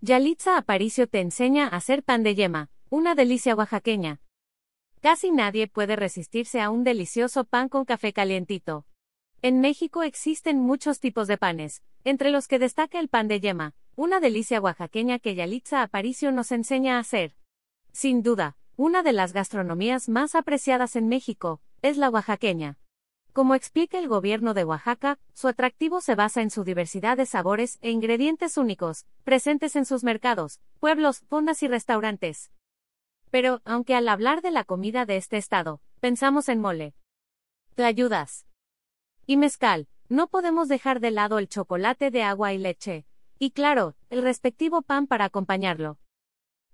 Yalitza Aparicio te enseña a hacer pan de yema, una delicia oaxaqueña. Casi nadie puede resistirse a un delicioso pan con café calientito. En México existen muchos tipos de panes, entre los que destaca el pan de yema, una delicia oaxaqueña que Yalitza Aparicio nos enseña a hacer. Sin duda, una de las gastronomías más apreciadas en México, es la oaxaqueña. Como explica el gobierno de Oaxaca, su atractivo se basa en su diversidad de sabores e ingredientes únicos, presentes en sus mercados, pueblos, fondas y restaurantes. Pero, aunque al hablar de la comida de este estado, pensamos en mole, tlayudas y mezcal, no podemos dejar de lado el chocolate de agua y leche, y claro, el respectivo pan para acompañarlo.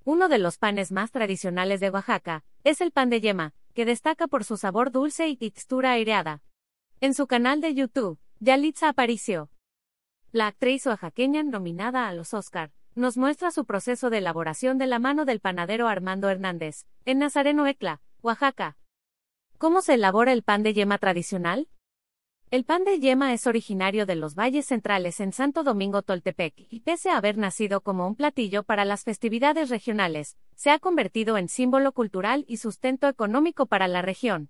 Uno de los panes más tradicionales de Oaxaca es el pan de yema, que destaca por su sabor dulce y textura aireada. En su canal de YouTube, Yalitza Aparicio, la actriz oaxaqueña nominada a los Oscar, nos muestra su proceso de elaboración de la mano del panadero Armando Hernández, en Nazareno Ecla, Oaxaca. ¿Cómo se elabora el pan de yema tradicional? El pan de yema es originario de los valles centrales en Santo Domingo Toltepec y pese a haber nacido como un platillo para las festividades regionales, se ha convertido en símbolo cultural y sustento económico para la región.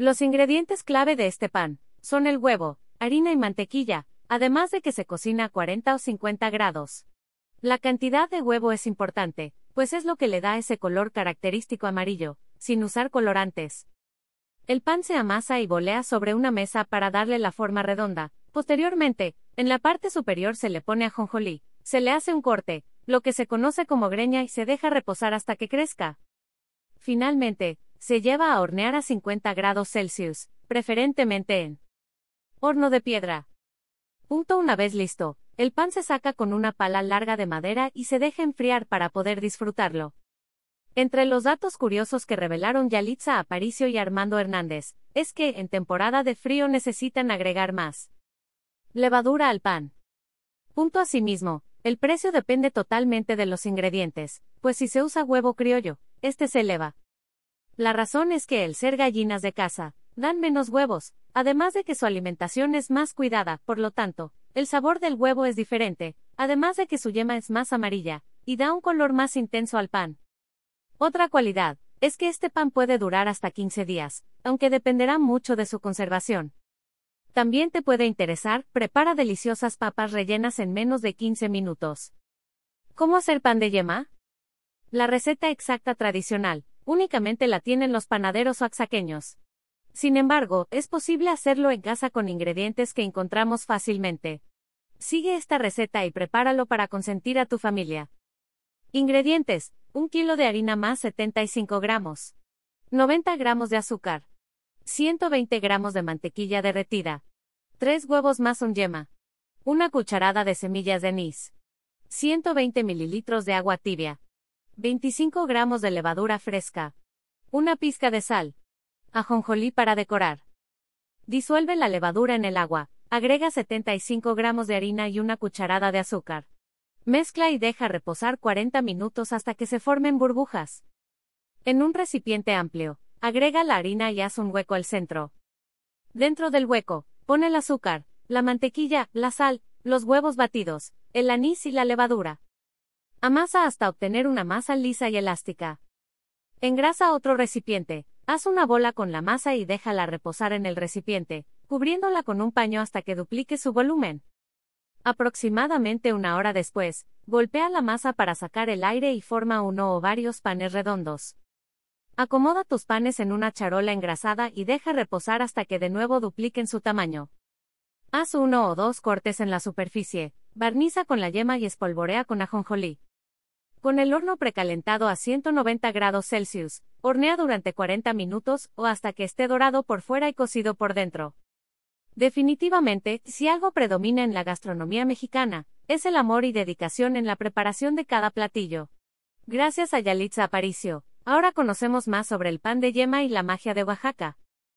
Los ingredientes clave de este pan son el huevo, harina y mantequilla, además de que se cocina a 40 o 50 grados. La cantidad de huevo es importante, pues es lo que le da ese color característico amarillo, sin usar colorantes. El pan se amasa y volea sobre una mesa para darle la forma redonda. Posteriormente, en la parte superior se le pone ajonjolí, se le hace un corte, lo que se conoce como greña y se deja reposar hasta que crezca. Finalmente, se lleva a hornear a 50 grados Celsius, preferentemente en horno de piedra. Punto una vez listo, el pan se saca con una pala larga de madera y se deja enfriar para poder disfrutarlo. Entre los datos curiosos que revelaron Yalitza Aparicio y Armando Hernández, es que en temporada de frío necesitan agregar más levadura al pan. Punto asimismo, el precio depende totalmente de los ingredientes, pues si se usa huevo criollo, este se eleva. La razón es que el ser gallinas de casa, dan menos huevos, además de que su alimentación es más cuidada, por lo tanto, el sabor del huevo es diferente, además de que su yema es más amarilla, y da un color más intenso al pan. Otra cualidad, es que este pan puede durar hasta 15 días, aunque dependerá mucho de su conservación. También te puede interesar, prepara deliciosas papas rellenas en menos de 15 minutos. ¿Cómo hacer pan de yema? La receta exacta tradicional, únicamente la tienen los panaderos oaxaqueños. Sin embargo, es posible hacerlo en casa con ingredientes que encontramos fácilmente. Sigue esta receta y prepáralo para consentir a tu familia. Ingredientes: 1 kilo de harina más 75 gramos, 90 gramos de azúcar, 120 gramos de mantequilla derretida, 3 huevos más un yema, una cucharada de semillas de anís, 120 mililitros de agua tibia, 25 gramos de levadura fresca. Una pizca de sal. Ajonjolí para decorar. Disuelve la levadura en el agua. Agrega 75 gramos de harina y una cucharada de azúcar. Mezcla y deja reposar 40 minutos hasta que se formen burbujas. En un recipiente amplio, agrega la harina y haz un hueco al centro. Dentro del hueco, pon el azúcar, la mantequilla, la sal, los huevos batidos, el anís y la levadura. Amasa hasta obtener una masa lisa y elástica. Engrasa otro recipiente, haz una bola con la masa y déjala reposar en el recipiente, cubriéndola con un paño hasta que duplique su volumen. Aproximadamente una hora después, golpea la masa para sacar el aire y forma uno o varios panes redondos. Acomoda tus panes en una charola engrasada y deja reposar hasta que de nuevo dupliquen su tamaño. Haz uno o dos cortes en la superficie, barniza con la yema y espolvorea con ajonjolí. Con el horno precalentado a 190 grados Celsius, hornea durante 40 minutos o hasta que esté dorado por fuera y cocido por dentro. Definitivamente, si algo predomina en la gastronomía mexicana, es el amor y dedicación en la preparación de cada platillo. Gracias a Yalitza Aparicio, ahora conocemos más sobre el pan de yema y la magia de Oaxaca.